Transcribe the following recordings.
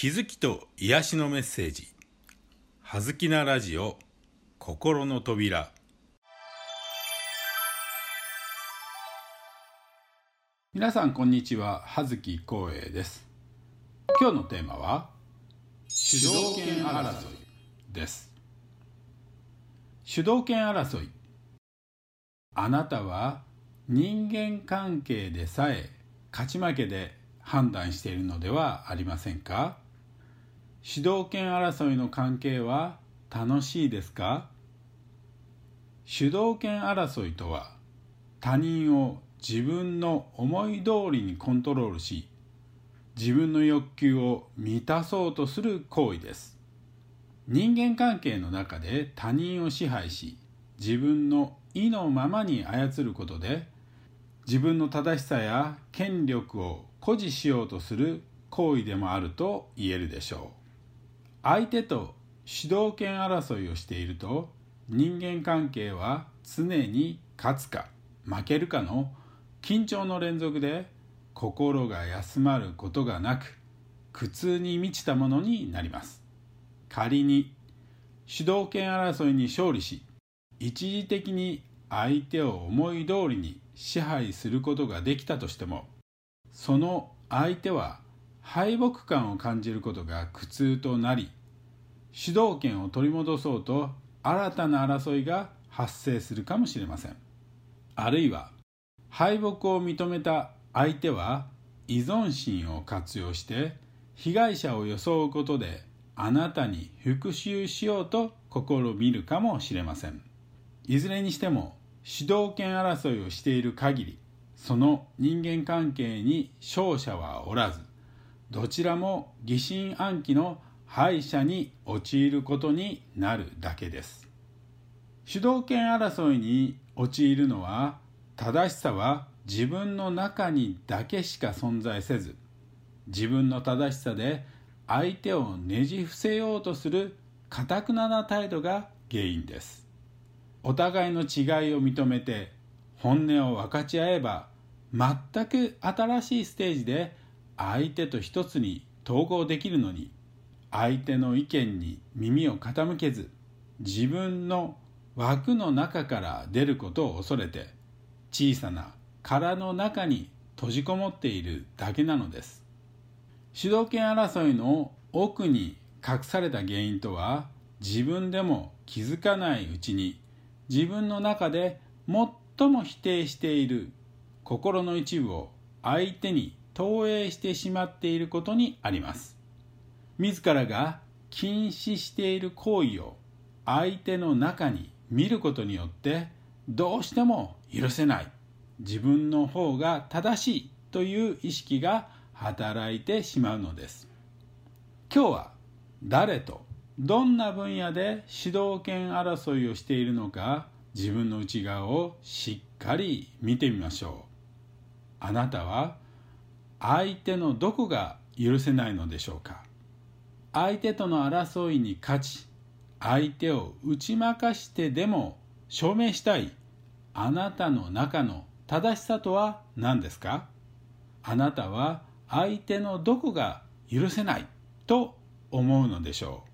気づきと癒しのメッセージ「はずきなラジオ心の扉」皆さんこんにちは。葉月光栄です。今日のテーマは主導権争いです。主導権争い。あなたは人間関係でさえ勝ち負けで判断しているのではありませんか？主導権争いの関係は楽しいですか？主導権争いとは他人を自分の思い通りにコントロールし自分の欲求を満たそうとする行為です。人間関係の中で他人を支配し自分の意のままに操ることで自分の正しさや権力を誇示しようとする行為でもあると言えるでしょう。相手と主導権争いをしていると人間関係は常に勝つか負けるかの緊張の連続で心が休まることがなく苦痛に満ちたものになります。仮に主導権争いに勝利し一時的に相手を思い通りに支配することができたとしてもその相手は敗北感を感じることが苦痛となり主導権を取り戻そうと新たな争いが発生するかもしれません。あるいは敗北を認めた相手は依存心を活用して被害者を装うことであなたに復讐しようと試みるかもしれません。いずれにしても主導権争いをしている限りその人間関係に勝者はおらずどちらも疑心暗鬼の敗者に陥ることになるだけです。主導権争いに陥るのは正しさは自分の中にだけしか存在せず自分の正しさで相手をねじ伏せようとするかたくなな態度が原因です。お互いの違いを認めて本音を分かち合えば全く新しいステージで相手と一つに統合できるのに相手の意見に耳を傾けず自分の枠の中から出ることを恐れて小さな殻の中に閉じこもっているだけなのです。主導権争いの奥に隠された原因とは自分でも気づかないうちに自分の中で最も否定している心の一部を相手に投影してしまっていることにあります。自らが禁止している行為を相手の中に見ることによってどうしても許せない。自分の方が正しいという意識が働いてしまうのです。今日は誰とどんな分野で主導権争いをしているのか自分の内側をしっかり見てみましょう。あなたは相手のどこが許せないのでしょうか。相手との争いに勝ち相手を打ち負かしてでも証明したい。あなたの中の正しさとは何ですか？あなたは相手のどこが許せない？と思うのでしょう。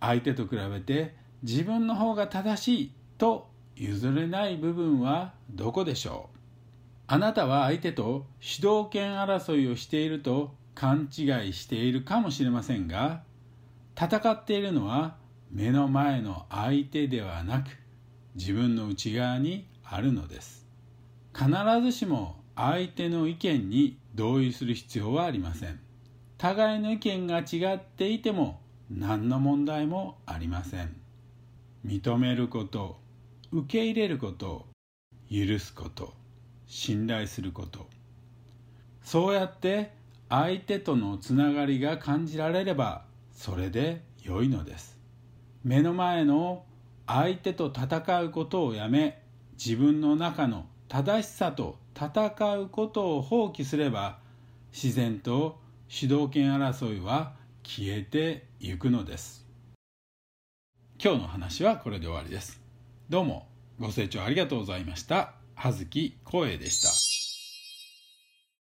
相手と比べて自分の方が正しい？と譲れない部分はどこでしょう？あなたは相手と主導権争いをしていると勘違いしているかもしれませんが戦っているのは目の前の相手ではなく自分の内側にあるのです。必ずしも相手の意見に同意する必要はありません。互いの意見が違っていても何の問題もありません。認めること受け入れること許すこと信頼すること。そうやって相手とのつながりが感じられればそれで良いのです。目の前の相手と戦うことをやめ自分の中の正しさと戦うことを放棄すれば自然と主導権争いは消えていくのです。今日の話はこれで終わりです。どうもご清聴ありがとうございました。葉月光栄でした。